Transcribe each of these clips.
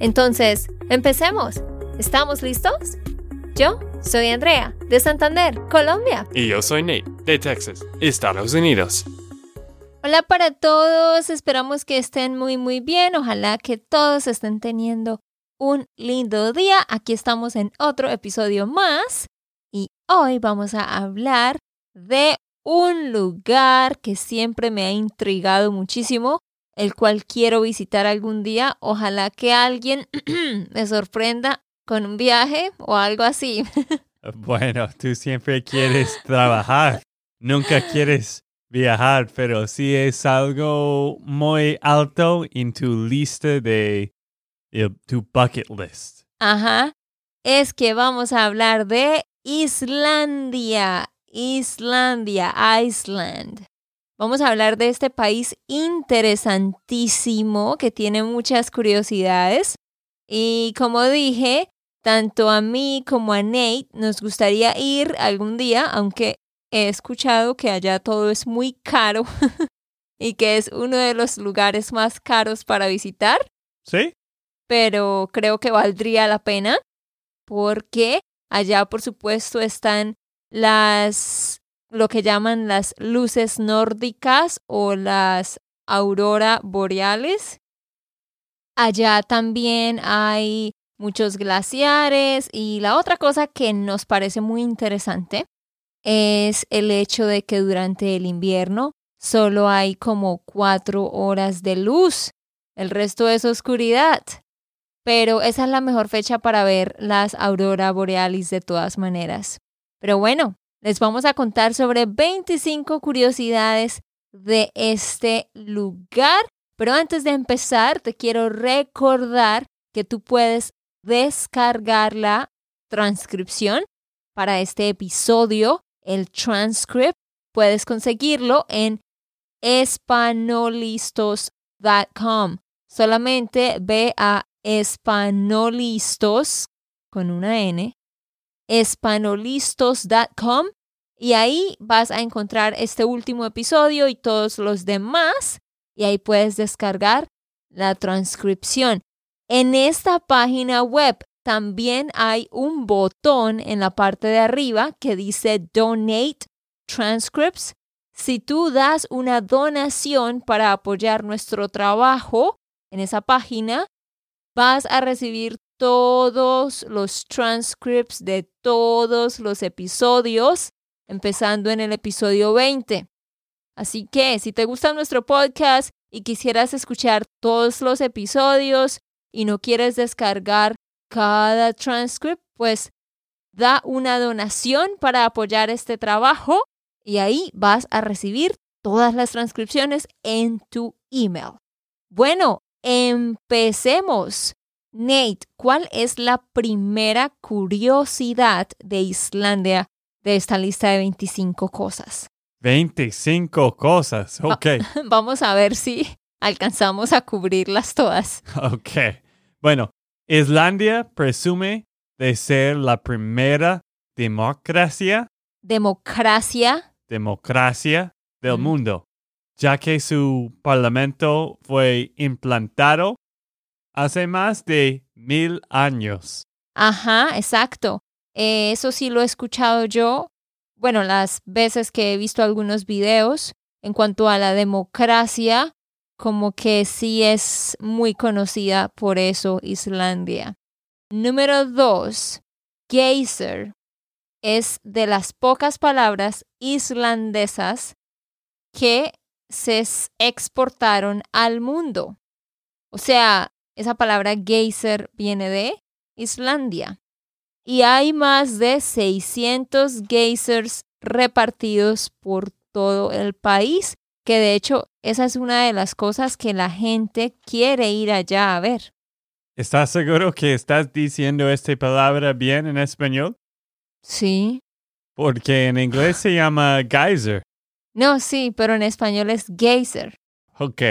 Entonces, empecemos. ¿Estamos listos? Yo soy Andrea, de Santander, Colombia. Y yo soy Nate, de Texas, Estados Unidos. Hola para todos, esperamos que estén muy muy bien, ojalá que todos estén teniendo un lindo día. Aquí estamos en otro episodio más y hoy vamos a hablar de un lugar que siempre me ha intrigado muchísimo, el cual quiero visitar algún día. Ojalá que alguien me sorprenda con un viaje o algo así. bueno, tú siempre quieres trabajar, nunca quieres viajar, pero sí es algo muy alto en tu lista de, de tu bucket list. Ajá. Es que vamos a hablar de Islandia. Islandia, Iceland. Vamos a hablar de este país interesantísimo que tiene muchas curiosidades. Y como dije, tanto a mí como a Nate nos gustaría ir algún día, aunque he escuchado que allá todo es muy caro y que es uno de los lugares más caros para visitar. ¿Sí? Pero creo que valdría la pena porque allá, por supuesto, están las lo que llaman las luces nórdicas o las aurora boreales. Allá también hay muchos glaciares y la otra cosa que nos parece muy interesante es el hecho de que durante el invierno solo hay como cuatro horas de luz, el resto es oscuridad. Pero esa es la mejor fecha para ver las aurora boreales de todas maneras. Pero bueno, les vamos a contar sobre 25 curiosidades de este lugar. Pero antes de empezar, te quiero recordar que tú puedes descargar la transcripción para este episodio, el transcript. Puedes conseguirlo en espanolistos.com. Solamente ve a espanolistos con una N espanolistos.com y ahí vas a encontrar este último episodio y todos los demás y ahí puedes descargar la transcripción. En esta página web también hay un botón en la parte de arriba que dice Donate Transcripts. Si tú das una donación para apoyar nuestro trabajo en esa página, vas a recibir todos los transcripts de todos los episodios, empezando en el episodio 20. Así que si te gusta nuestro podcast y quisieras escuchar todos los episodios y no quieres descargar cada transcript, pues da una donación para apoyar este trabajo y ahí vas a recibir todas las transcripciones en tu email. Bueno, empecemos. Nate, ¿cuál es la primera curiosidad de Islandia de esta lista de 25 cosas? 25 cosas, ok. Vamos a ver si alcanzamos a cubrirlas todas. Ok. Bueno, Islandia presume de ser la primera democracia. Democracia. Democracia del mundo, ya que su parlamento fue implantado hace más de mil años. Ajá, exacto. Eh, eso sí lo he escuchado yo, bueno, las veces que he visto algunos videos en cuanto a la democracia, como que sí es muy conocida por eso Islandia. Número dos, geyser es de las pocas palabras islandesas que se exportaron al mundo. O sea, esa palabra geyser viene de Islandia. Y hay más de 600 geysers repartidos por todo el país, que de hecho esa es una de las cosas que la gente quiere ir allá a ver. ¿Estás seguro que estás diciendo esta palabra bien en español? Sí. Porque en inglés se llama geyser. No, sí, pero en español es geyser. Ok.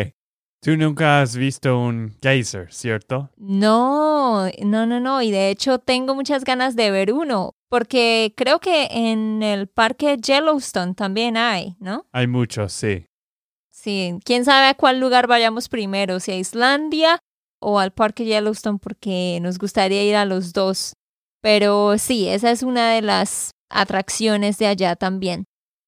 Tú nunca has visto un geyser, ¿cierto? No, no, no, no. Y de hecho tengo muchas ganas de ver uno, porque creo que en el parque Yellowstone también hay, ¿no? Hay muchos, sí. Sí, quién sabe a cuál lugar vayamos primero, si a Islandia o al parque Yellowstone, porque nos gustaría ir a los dos. Pero sí, esa es una de las atracciones de allá también.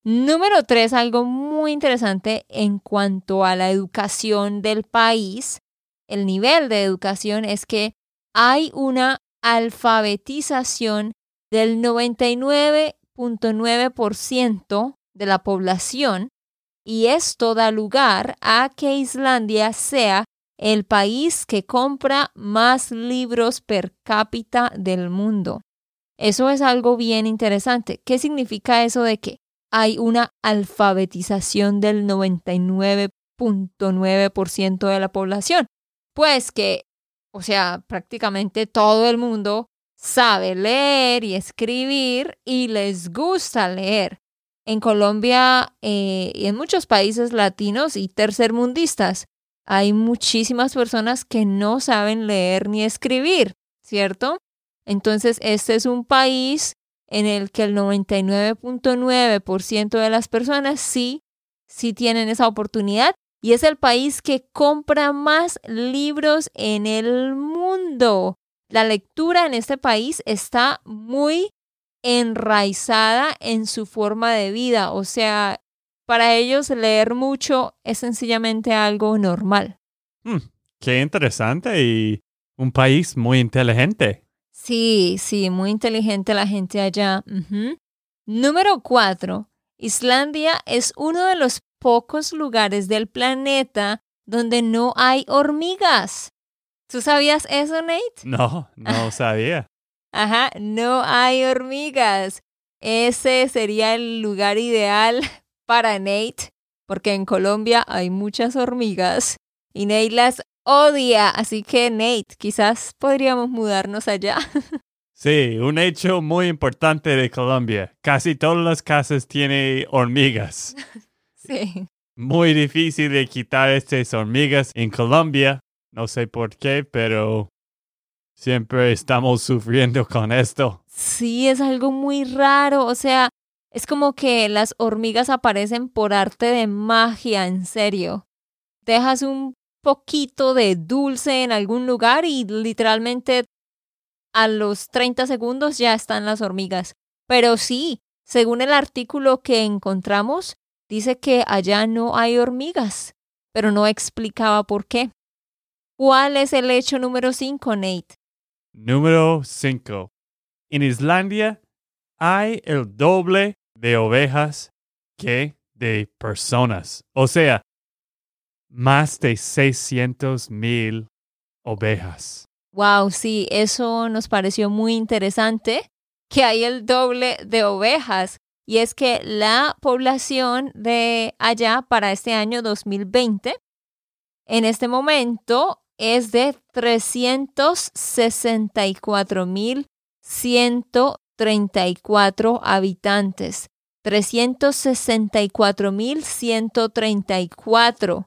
Número tres, algo muy interesante en cuanto a la educación del país, el nivel de educación es que hay una alfabetización del 99.9% de la población y esto da lugar a que Islandia sea el país que compra más libros per cápita del mundo. Eso es algo bien interesante. ¿Qué significa eso de que hay una alfabetización del 99.9% de la población? Pues que, o sea, prácticamente todo el mundo sabe leer y escribir y les gusta leer. En Colombia eh, y en muchos países latinos y tercermundistas hay muchísimas personas que no saben leer ni escribir, ¿cierto? Entonces, este es un país en el que el 99.9% de las personas sí, sí tienen esa oportunidad y es el país que compra más libros en el mundo. La lectura en este país está muy enraizada en su forma de vida, o sea, para ellos leer mucho es sencillamente algo normal. Hmm, qué interesante y un país muy inteligente. Sí, sí, muy inteligente la gente allá. Número cuatro. Islandia es uno de los pocos lugares del planeta donde no hay hormigas. ¿Tú sabías eso, Nate? No, no sabía. Ajá, no hay hormigas. Ese sería el lugar ideal para Nate, porque en Colombia hay muchas hormigas y Nate las odia. Así que Nate, quizás podríamos mudarnos allá. Sí, un hecho muy importante de Colombia. Casi todas las casas tienen hormigas. Sí. Muy difícil de quitar estas hormigas en Colombia. No sé por qué, pero siempre estamos sufriendo con esto. Sí, es algo muy raro. O sea, es como que las hormigas aparecen por arte de magia, en serio. Dejas un poquito de dulce en algún lugar y literalmente a los 30 segundos ya están las hormigas. Pero sí, según el artículo que encontramos, dice que allá no hay hormigas, pero no explicaba por qué. ¿Cuál es el hecho número 5, Nate? Número 5. En Islandia hay el doble de ovejas que de personas. O sea, más de 600 mil ovejas. Wow, sí, eso nos pareció muy interesante, que hay el doble de ovejas. Y es que la población de allá para este año 2020, en este momento, es de 364.134 habitantes. 364.134.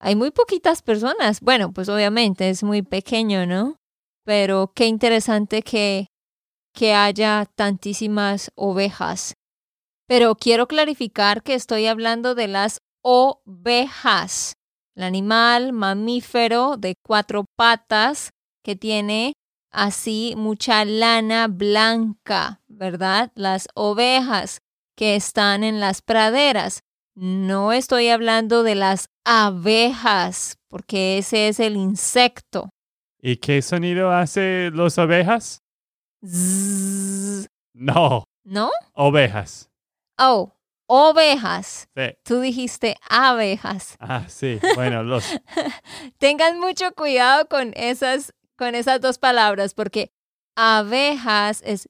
Hay muy poquitas personas. Bueno, pues obviamente es muy pequeño, ¿no? Pero qué interesante que, que haya tantísimas ovejas. Pero quiero clarificar que estoy hablando de las ovejas, el animal mamífero de cuatro patas que tiene así mucha lana blanca, ¿verdad? Las ovejas que están en las praderas. No estoy hablando de las abejas, porque ese es el insecto. ¿Y qué sonido hace las ovejas? No. ¿No? Ovejas. Oh, ovejas. Sí. Tú dijiste abejas. Ah, sí. Bueno, los. Tengan mucho cuidado con esas, con esas dos palabras, porque abejas es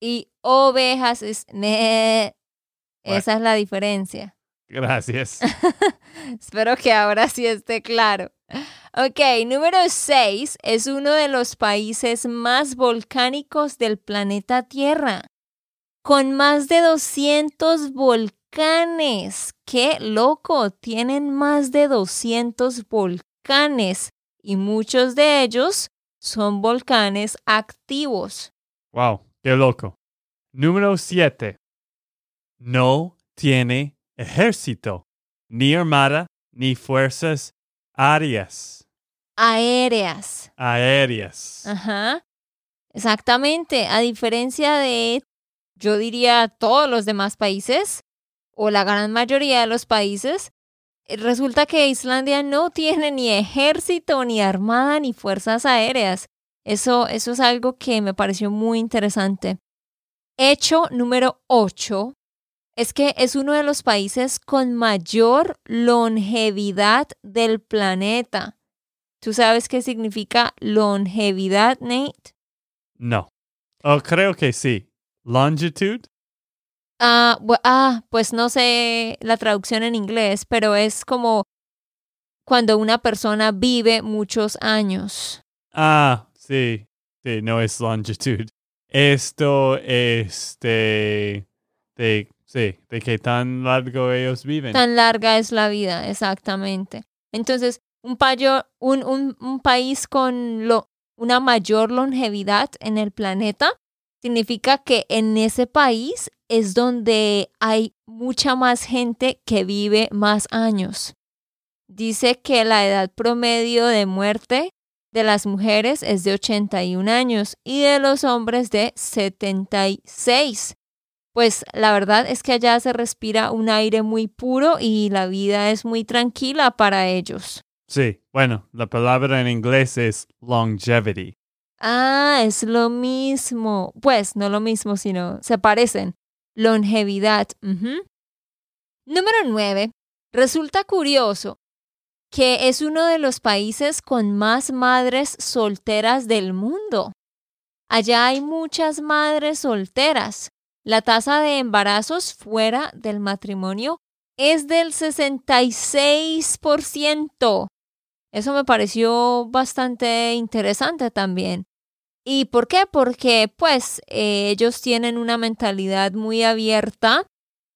y ovejas es ne. Esa es la diferencia. Gracias. Espero que ahora sí esté claro. Ok, número 6 es uno de los países más volcánicos del planeta Tierra, con más de 200 volcanes. ¡Qué loco! Tienen más de 200 volcanes y muchos de ellos son volcanes activos. Wow, qué loco. Número 7. No tiene ejército, ni armada, ni fuerzas aéreas. Aéreas. Aéreas. Ajá. Exactamente. A diferencia de, yo diría, todos los demás países, o la gran mayoría de los países, eh, resulta que Islandia no tiene ni ejército, ni armada, ni fuerzas aéreas. Eso, eso es algo que me pareció muy interesante. Hecho número 8 es que es uno de los países con mayor longevidad del planeta. ¿Tú sabes qué significa longevidad, Nate? No. Oh, creo que sí. Longitude. Ah, bu- ah, pues no sé la traducción en inglés, pero es como cuando una persona vive muchos años. Ah, sí. Sí, no es longitude. Esto, este, de, sí, de qué tan largo ellos viven. Tan larga es la vida, exactamente. Entonces, un, un país con lo- una mayor longevidad en el planeta significa que en ese país es donde hay mucha más gente que vive más años. Dice que la edad promedio de muerte de las mujeres es de 81 años y de los hombres de 76. Pues la verdad es que allá se respira un aire muy puro y la vida es muy tranquila para ellos. Sí, bueno, la palabra en inglés es longevity. Ah, es lo mismo. Pues no lo mismo, sino se parecen. Longevidad. Número 9. Resulta curioso que es uno de los países con más madres solteras del mundo. Allá hay muchas madres solteras. La tasa de embarazos fuera del matrimonio es del 66%. Eso me pareció bastante interesante también. ¿Y por qué? Porque pues ellos tienen una mentalidad muy abierta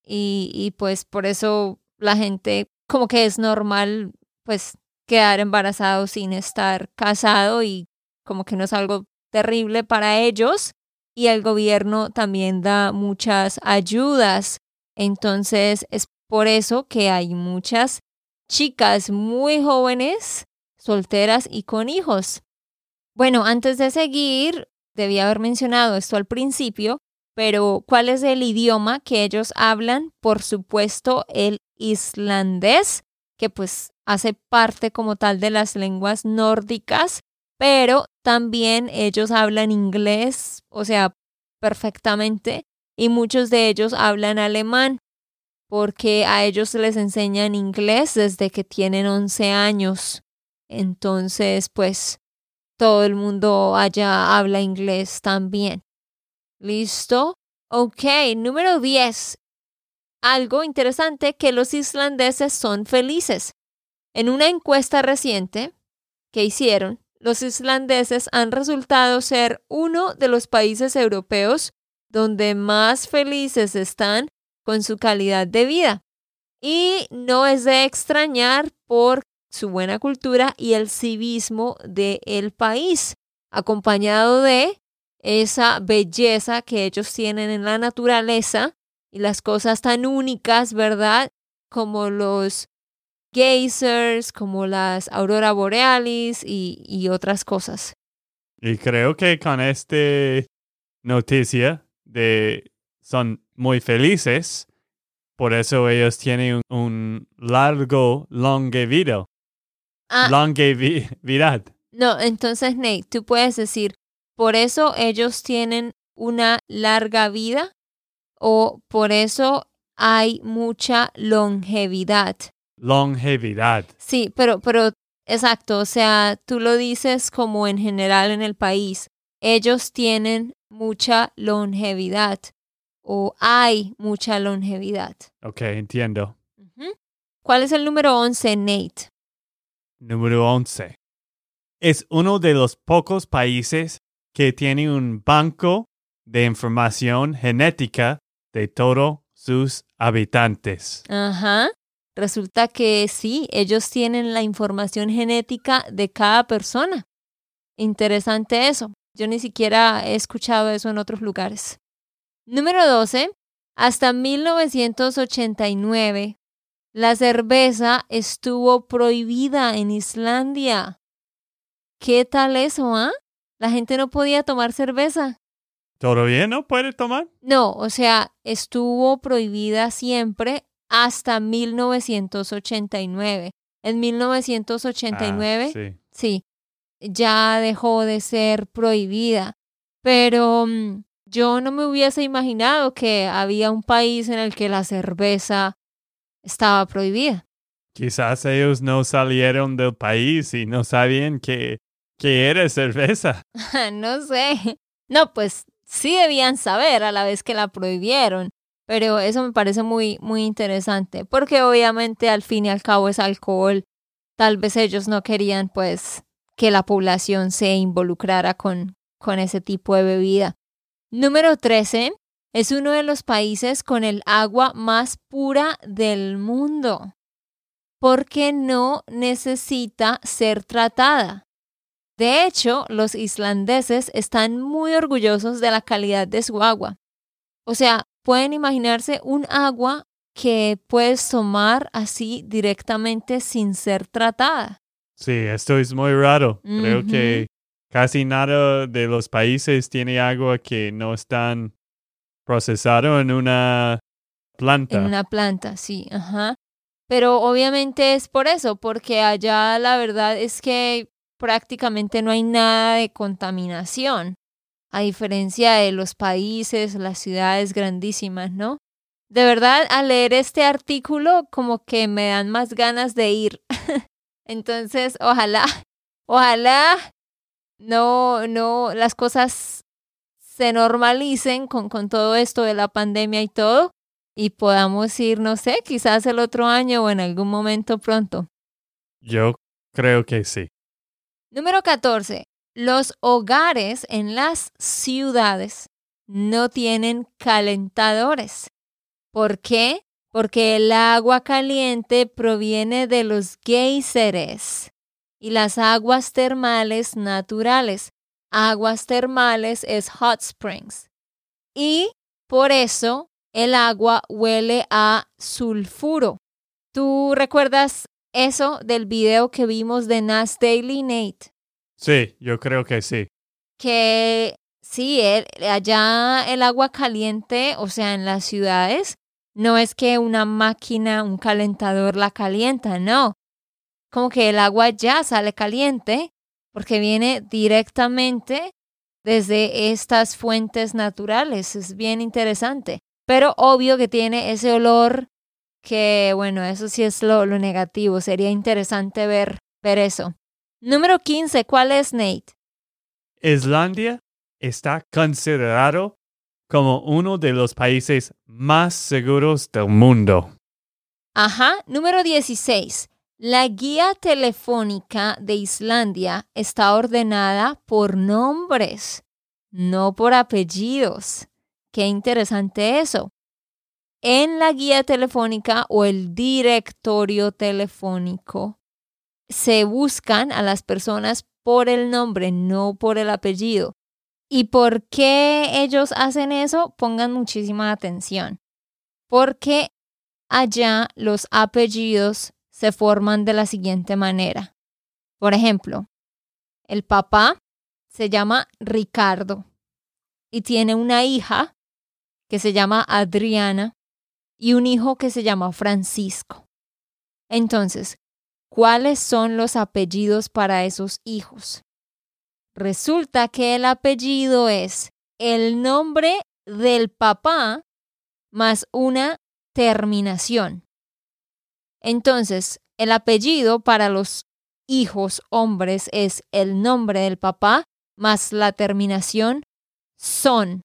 y, y pues por eso la gente como que es normal pues quedar embarazado sin estar casado y como que no es algo terrible para ellos y el gobierno también da muchas ayudas. Entonces es por eso que hay muchas chicas muy jóvenes, solteras y con hijos. Bueno, antes de seguir, debía haber mencionado esto al principio, pero ¿cuál es el idioma que ellos hablan? Por supuesto, el islandés, que pues hace parte como tal de las lenguas nórdicas, pero también ellos hablan inglés, o sea, perfectamente, y muchos de ellos hablan alemán, porque a ellos les enseñan inglés desde que tienen 11 años. Entonces, pues, todo el mundo allá habla inglés también. ¿Listo? Ok, número 10. Algo interesante que los islandeses son felices. En una encuesta reciente que hicieron, los islandeses han resultado ser uno de los países europeos donde más felices están con su calidad de vida. Y no es de extrañar por su buena cultura y el civismo del país, acompañado de esa belleza que ellos tienen en la naturaleza y las cosas tan únicas, ¿verdad? Como los geysers, como las auroras borealis y, y otras cosas. Y creo que con esta noticia de son muy felices, por eso ellos tienen un, un largo longevido, Ah, longevidad. no, entonces Nate, tú puedes decir, por eso ellos tienen una larga vida o por eso hay mucha longevidad. Longevidad. Sí, pero, pero, exacto, o sea, tú lo dices como en general en el país. Ellos tienen mucha longevidad o hay mucha longevidad. Ok, entiendo. ¿Cuál es el número 11, Nate? Número 11. es uno de los pocos países que tiene un banco de información genética de todos sus habitantes. Ajá. Resulta que sí, ellos tienen la información genética de cada persona. Interesante eso. Yo ni siquiera he escuchado eso en otros lugares. Número 12. Hasta 1989, la cerveza estuvo prohibida en Islandia. ¿Qué tal eso, ah? La gente no podía tomar cerveza. ¿Todavía no puede tomar? No, o sea, estuvo prohibida siempre hasta 1989. En 1989, Ah, sí. sí, ya dejó de ser prohibida. Pero mm, yo no me hubiese imaginado que había un país en el que la cerveza estaba prohibida. Quizás ellos no salieron del país y no sabían que, que era cerveza. no sé. No, pues sí debían saber a la vez que la prohibieron. Pero eso me parece muy, muy interesante. Porque obviamente al fin y al cabo es alcohol. Tal vez ellos no querían pues que la población se involucrara con, con ese tipo de bebida. Número 13. Es uno de los países con el agua más pura del mundo. Porque no necesita ser tratada. De hecho, los islandeses están muy orgullosos de la calidad de su agua. O sea, pueden imaginarse un agua que puedes tomar así directamente sin ser tratada. Sí, esto es muy raro. Creo que casi nada de los países tiene agua que no están procesado en una planta. En una planta, sí, ajá. Pero obviamente es por eso, porque allá la verdad es que prácticamente no hay nada de contaminación, a diferencia de los países, las ciudades grandísimas, ¿no? De verdad, al leer este artículo, como que me dan más ganas de ir. Entonces, ojalá, ojalá no, no, las cosas se normalicen con, con todo esto de la pandemia y todo, y podamos ir, no sé, quizás el otro año o en algún momento pronto. Yo creo que sí. Número 14. Los hogares en las ciudades no tienen calentadores. ¿Por qué? Porque el agua caliente proviene de los géiseres y las aguas termales naturales. Aguas termales es hot springs. Y por eso el agua huele a sulfuro. ¿Tú recuerdas eso del video que vimos de Nas Daily Nate? Sí, yo creo que sí. que sí, el- allá el agua caliente, o sea, en las ciudades, no es que una máquina, un calentador la calienta, no. Como que el agua ya sale caliente porque viene directamente desde estas fuentes naturales. Es bien interesante. Pero obvio que tiene ese olor que, bueno, eso sí es lo, lo negativo. Sería interesante ver, ver eso. Número 15, ¿cuál es, Nate? Islandia está considerado como uno de los países más seguros del mundo. Ajá, número 16. La guía telefónica de Islandia está ordenada por nombres, no por apellidos. Qué interesante eso. En la guía telefónica o el directorio telefónico se buscan a las personas por el nombre, no por el apellido. ¿Y por qué ellos hacen eso? Pongan muchísima atención. Porque allá los apellidos se forman de la siguiente manera. Por ejemplo, el papá se llama Ricardo y tiene una hija que se llama Adriana y un hijo que se llama Francisco. Entonces, ¿cuáles son los apellidos para esos hijos? Resulta que el apellido es el nombre del papá más una terminación. Entonces, el apellido para los hijos hombres es el nombre del papá más la terminación son.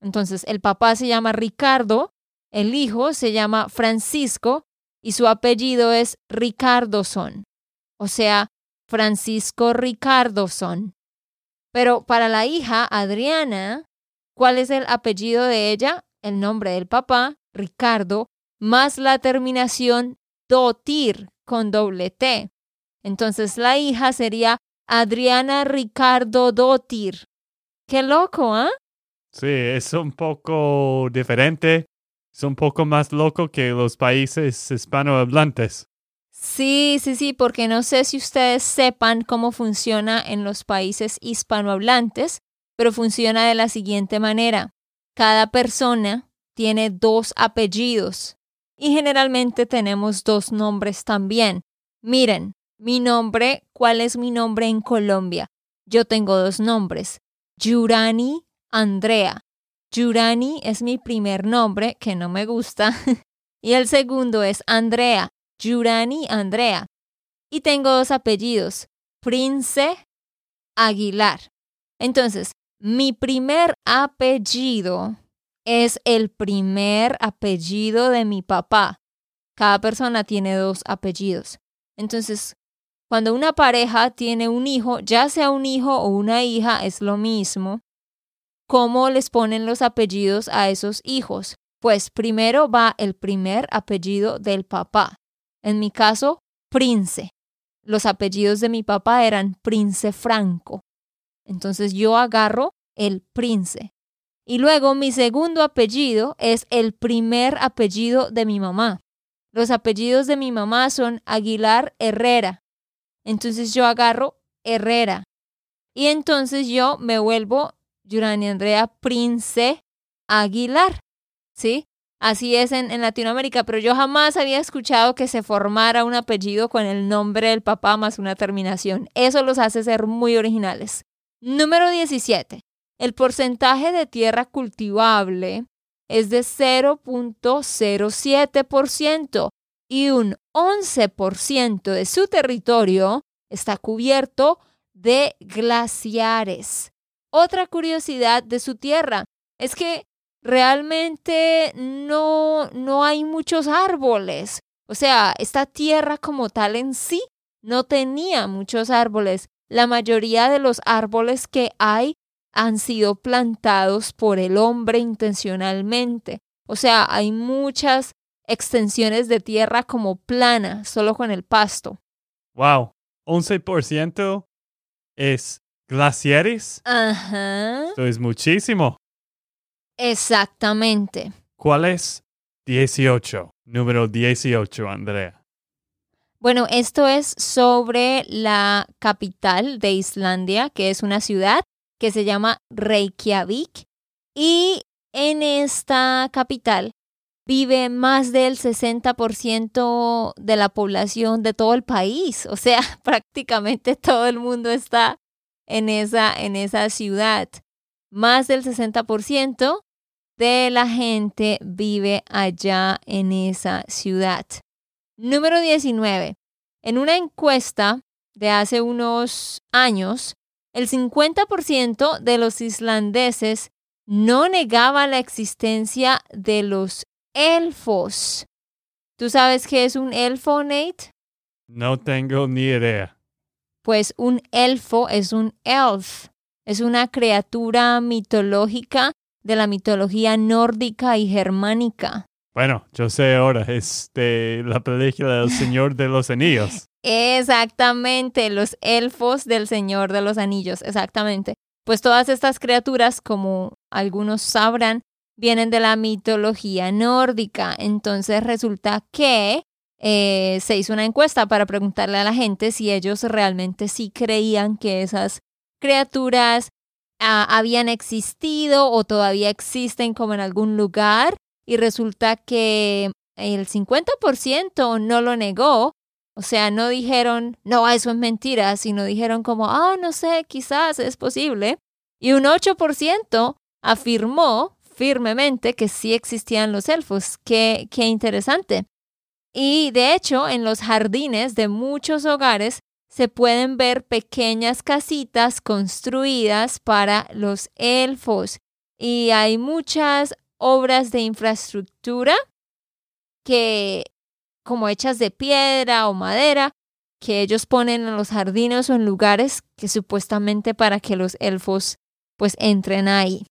Entonces, el papá se llama Ricardo, el hijo se llama Francisco y su apellido es Ricardoson. O sea, Francisco Ricardoson. Pero para la hija, Adriana, ¿cuál es el apellido de ella? El nombre del papá, Ricardo, más la terminación Dotir con doble T. Entonces la hija sería Adriana Ricardo Dotir. Qué loco, ¿ah? Sí, es un poco diferente. Es un poco más loco que los países hispanohablantes. Sí, sí, sí, porque no sé si ustedes sepan cómo funciona en los países hispanohablantes, pero funciona de la siguiente manera. Cada persona tiene dos apellidos y generalmente tenemos dos nombres también. Miren, mi nombre, ¿cuál es mi nombre en Colombia? Yo tengo dos nombres, Yurani Andrea. Yurani es mi primer nombre, que no me gusta, y el segundo es Andrea, Yurani Andrea. Y tengo dos apellidos, Prince Aguilar. Entonces, mi primer apellido es el primer apellido de mi papá. Cada persona tiene dos apellidos. Entonces, cuando una pareja tiene un hijo, ya sea un hijo o una hija, es lo mismo. ¿Cómo les ponen los apellidos a esos hijos? Pues primero va el primer apellido del papá. En mi caso, Prince. Los apellidos de mi papá eran Prince Franco. Entonces yo agarro el Prince. Y luego mi segundo apellido es el primer apellido de mi mamá. Los apellidos de mi mamá son Aguilar Herrera. Entonces yo agarro Herrera. Y entonces yo me vuelvo Yurani Andrea Prince Aguilar. ¿Sí? Así es en, en, Latinoamérica, pero yo jamás había escuchado que se formara un apellido con el nombre del papá más una terminación. Eso los hace ser muy originales. Número 17. El porcentaje de tierra cultivable es de 0.07% y un 11% de su territorio está cubierto de glaciares. Otra curiosidad de su tierra es que realmente no, no hay muchos árboles. O sea, esta tierra como tal en sí no tenía muchos árboles. La mayoría de los árboles que hay han sido plantados por el hombre intencionalmente. O sea, hay muchas extensiones de tierra como plana, solo con el pasto. Wow, 11% es glaciares. Ajá. Esto es muchísimo. Exactamente. ¿Cuál es 18? Número 18, Andrea. Bueno, esto es sobre la capital de Islandia, que es una ciudad que se llama Reykjavik. Y en esta capital vive más del 60% de la población de todo el país. O sea, prácticamente todo el mundo está en esa, en esa ciudad. Más del 60% de la gente vive allá en esa ciudad. Número 19. En una encuesta de hace unos años, el 50% de los islandeses no negaba la existencia de los elfos. ¿Tú sabes qué es un elfo, Nate? No tengo ni idea. Pues un elfo es un elf. Es una criatura mitológica de la mitología nórdica y germánica. Bueno, yo sé ahora, es de la película del Señor de los Anillos. Exactamente, los elfos del Señor de los Anillos, exactamente. Pues todas estas criaturas, como algunos sabrán, vienen de la mitología nórdica. Entonces resulta que eh, se hizo una encuesta para preguntarle a la gente si ellos realmente sí creían que esas criaturas ah, habían existido o todavía existen como en algún lugar. Y resulta que el 50% no lo negó o sea, no dijeron, no, eso es mentira, sino dijeron como, ah, no sé, quizás es posible. Y un 8% afirmó firmemente que sí existían los elfos. Qué, qué interesante. Y de hecho, en los jardines de muchos hogares se pueden ver pequeñas casitas construidas para los elfos. Y hay muchas obras de infraestructura que como hechas de piedra o madera, que ellos ponen en los jardines o en lugares que supuestamente para que los elfos pues entren ahí.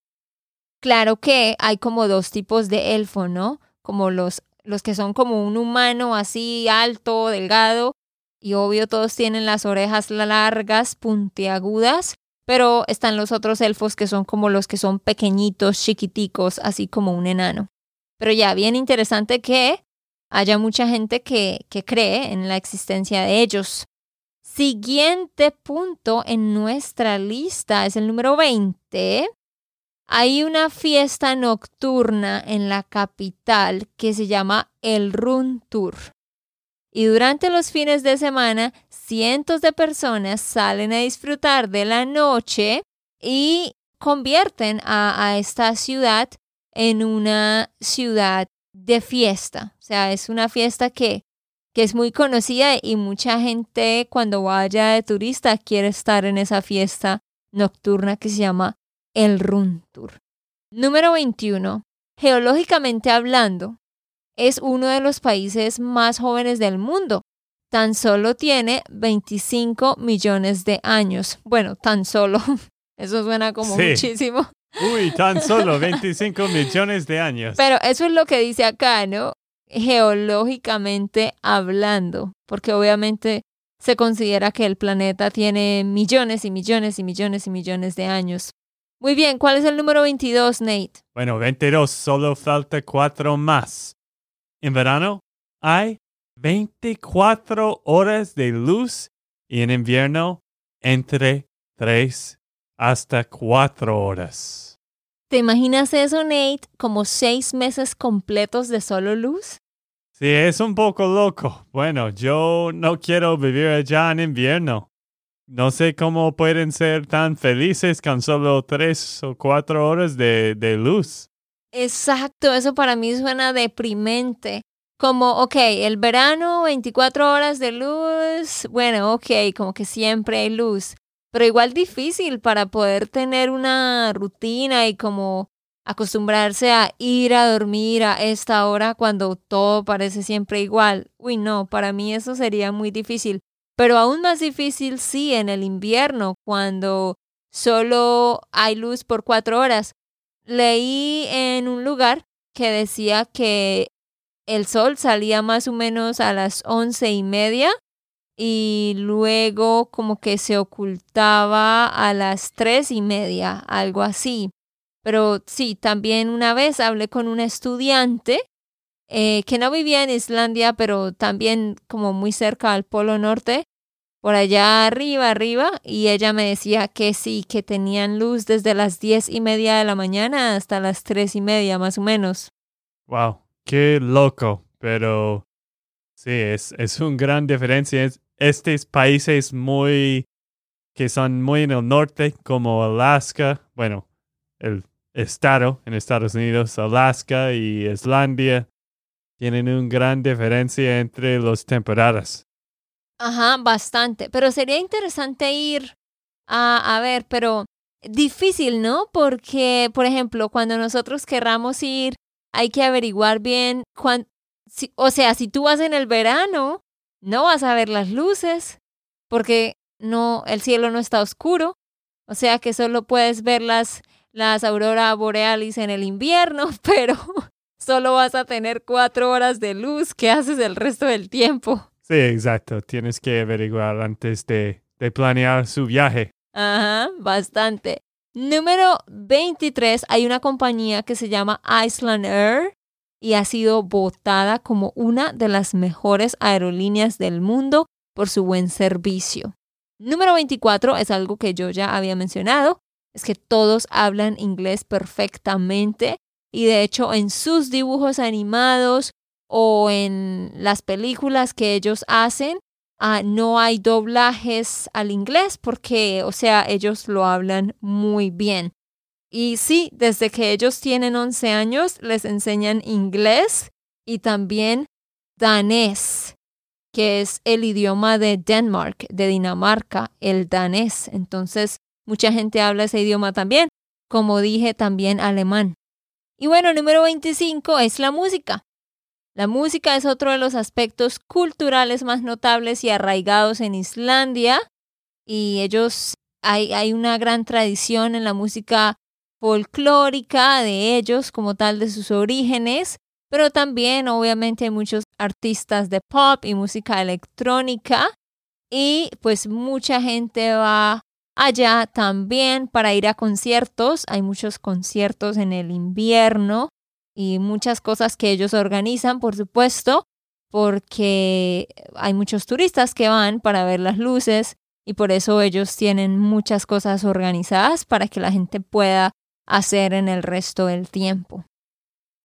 Claro que hay como dos tipos de elfo, ¿no? Como los, los que son como un humano así alto, delgado, y obvio todos tienen las orejas largas, puntiagudas, pero están los otros elfos que son como los que son pequeñitos, chiquiticos, así como un enano. Pero ya, bien interesante que haya mucha gente que, que cree en la existencia de ellos. Siguiente punto en nuestra lista es el número 20. Hay una fiesta nocturna en la capital que se llama el Run Tour. Y durante los fines de semana, cientos de personas salen a disfrutar de la noche y convierten a, esta ciudad en una ciudad de fiesta. O sea, es una fiesta que, que es muy conocida y mucha gente cuando vaya de turista quiere estar en esa fiesta nocturna que se llama el Run Tour. Número 21. Geológicamente hablando, es uno de los países más jóvenes del mundo. Tan solo tiene 25 millones de años. Bueno, tan solo. Eso suena como muchísimo. Uy, tan solo 25 millones de años. Pero eso es lo que dice acá, ¿no? Geológicamente hablando, porque obviamente se considera que el planeta tiene millones y millones y millones y millones de años. Muy bien, ¿cuál es el número 22, Nate? Bueno, 22, solo falta cuatro más. En verano hay 24 horas de luz y en invierno entre 3 hasta 4 horas. ¿Te imaginas eso, Nate, como seis meses completos de solo luz? Sí, es un poco loco. Bueno, yo no quiero vivir allá en invierno. No sé cómo pueden ser tan felices con solo tres o cuatro horas de, de luz. Exacto, eso para mí suena deprimente. Como, ok, el verano, 24 horas de luz, bueno, ok, como que siempre hay luz, pero igual difícil para poder tener una rutina y como acostumbrarse a ir a dormir a esta hora cuando todo parece siempre igual. Uy, no, para mí eso sería muy difícil. Pero aún más difícil sí en el invierno, cuando solo hay luz por cuatro horas. Leí en un lugar que decía que el sol salía más o menos a las once y media y luego como que se ocultaba a las tres y media, algo así. Pero sí, también una vez hablé con una estudiante eh, que no vivía en Islandia, pero también como muy cerca al Polo Norte, por allá arriba, arriba, y ella me decía que sí, que tenían luz desde las diez y media de la mañana hasta las tres y media, más o menos. Wow, qué loco, pero sí, es, es una gran diferencia. Estos países muy que son muy en el norte, como Alaska, bueno, el estado en Estados Unidos, Alaska y Islandia, tienen una gran diferencia entre las temporadas. Ajá, bastante. Pero sería interesante ir a, a ver, pero difícil, ¿no? Porque, por ejemplo, cuando nosotros querramos ir, hay que averiguar bien cuán, o sea, si tú vas en el verano, no vas a ver las luces, porque no, el cielo no está oscuro. O sea que solo puedes ver las, las auroras borealis en el invierno, pero solo vas a tener cuatro horas de luz. ¿Qué haces el resto del tiempo? Sí, exacto. Tienes que averiguar antes de, de planear su viaje. Ajá, bastante. Número 23, hay una compañía que se llama Iceland Air y ha sido votada como una de las mejores aerolíneas del mundo por su buen servicio. Número 24 es algo que yo ya había mencionado, es que todos hablan inglés perfectamente y de hecho en sus dibujos animados o en las películas que ellos hacen, ah, no hay doblajes al inglés porque, o sea, ellos lo hablan muy bien. Y sí, desde que ellos tienen 11 años, les enseñan inglés y también danés, que es el idioma de Denmark, de Dinamarca, el danés. Entonces, mucha gente habla ese idioma también. Como dije, también alemán. Y bueno, número 25 es la música. La música es otro de los aspectos culturales más notables y arraigados en Islandia y ellos hay, hay una gran tradición en la música folclórica de ellos como tal de sus orígenes, pero también obviamente hay muchos artistas de pop y música electrónica y pues mucha gente va allá también para ir a conciertos. Hay muchos conciertos en el invierno y muchas cosas que ellos organizan, por supuesto, porque hay muchos turistas que van para ver las luces y por eso ellos tienen muchas cosas organizadas para que la gente pueda hacer en el resto del tiempo.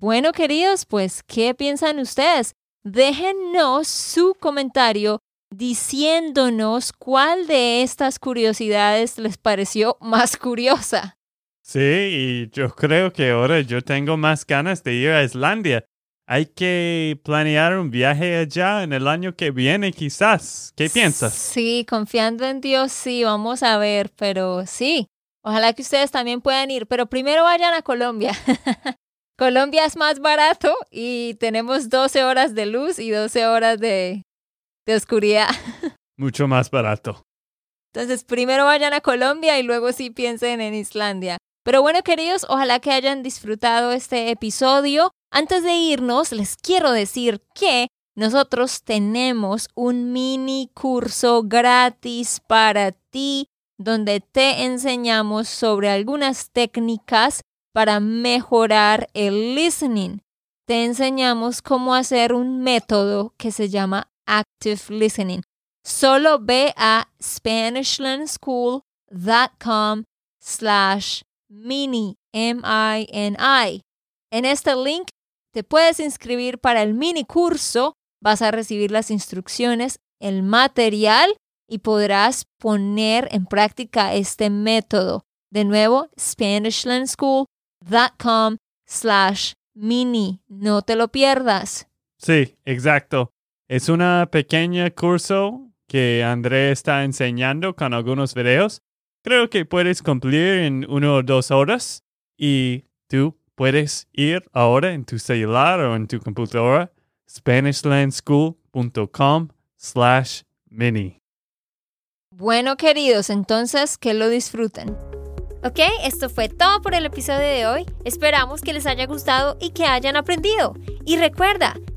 Bueno, queridos, pues, ¿qué piensan ustedes? Déjennos su comentario diciéndonos cuál de estas curiosidades les pareció más curiosa. Sí, y yo creo que ahora yo tengo más ganas de ir a Islandia. Hay que planear un viaje allá en el año que viene, quizás. ¿Qué piensas? Sí, confiando en Dios, sí, vamos a ver, pero sí, ojalá que ustedes también puedan ir, pero primero vayan a Colombia. Colombia es más barato y tenemos 12 horas de luz y 12 horas de, de oscuridad. Mucho más barato. Entonces, primero vayan a Colombia y luego sí piensen en Islandia. Pero bueno, queridos, ojalá que hayan disfrutado este episodio. Antes de irnos, les quiero decir que nosotros tenemos un mini curso gratis para ti donde te enseñamos sobre algunas técnicas para mejorar el listening. Te enseñamos cómo hacer un método que se llama active listening. Solo ve a SpanishLandSchool.com slash mini, M-I-N-I. En este link te puedes inscribir para el mini curso, vas a recibir las instrucciones, el material y podrás poner en práctica este método. De nuevo, SpanishLandSchool.com slash mini. No te lo pierdas. Sí, exacto. Es una pequeña curso que André está enseñando con algunos videos creo que puedes cumplir en una o dos horas y tú puedes ir ahora en tu celular o en tu computadora SpanishLandSchool.com slash mini. Bueno, queridos, entonces que lo disfruten. Ok, esto fue todo por el episodio de hoy. Esperamos que les haya gustado y que hayan aprendido. Y recuerda,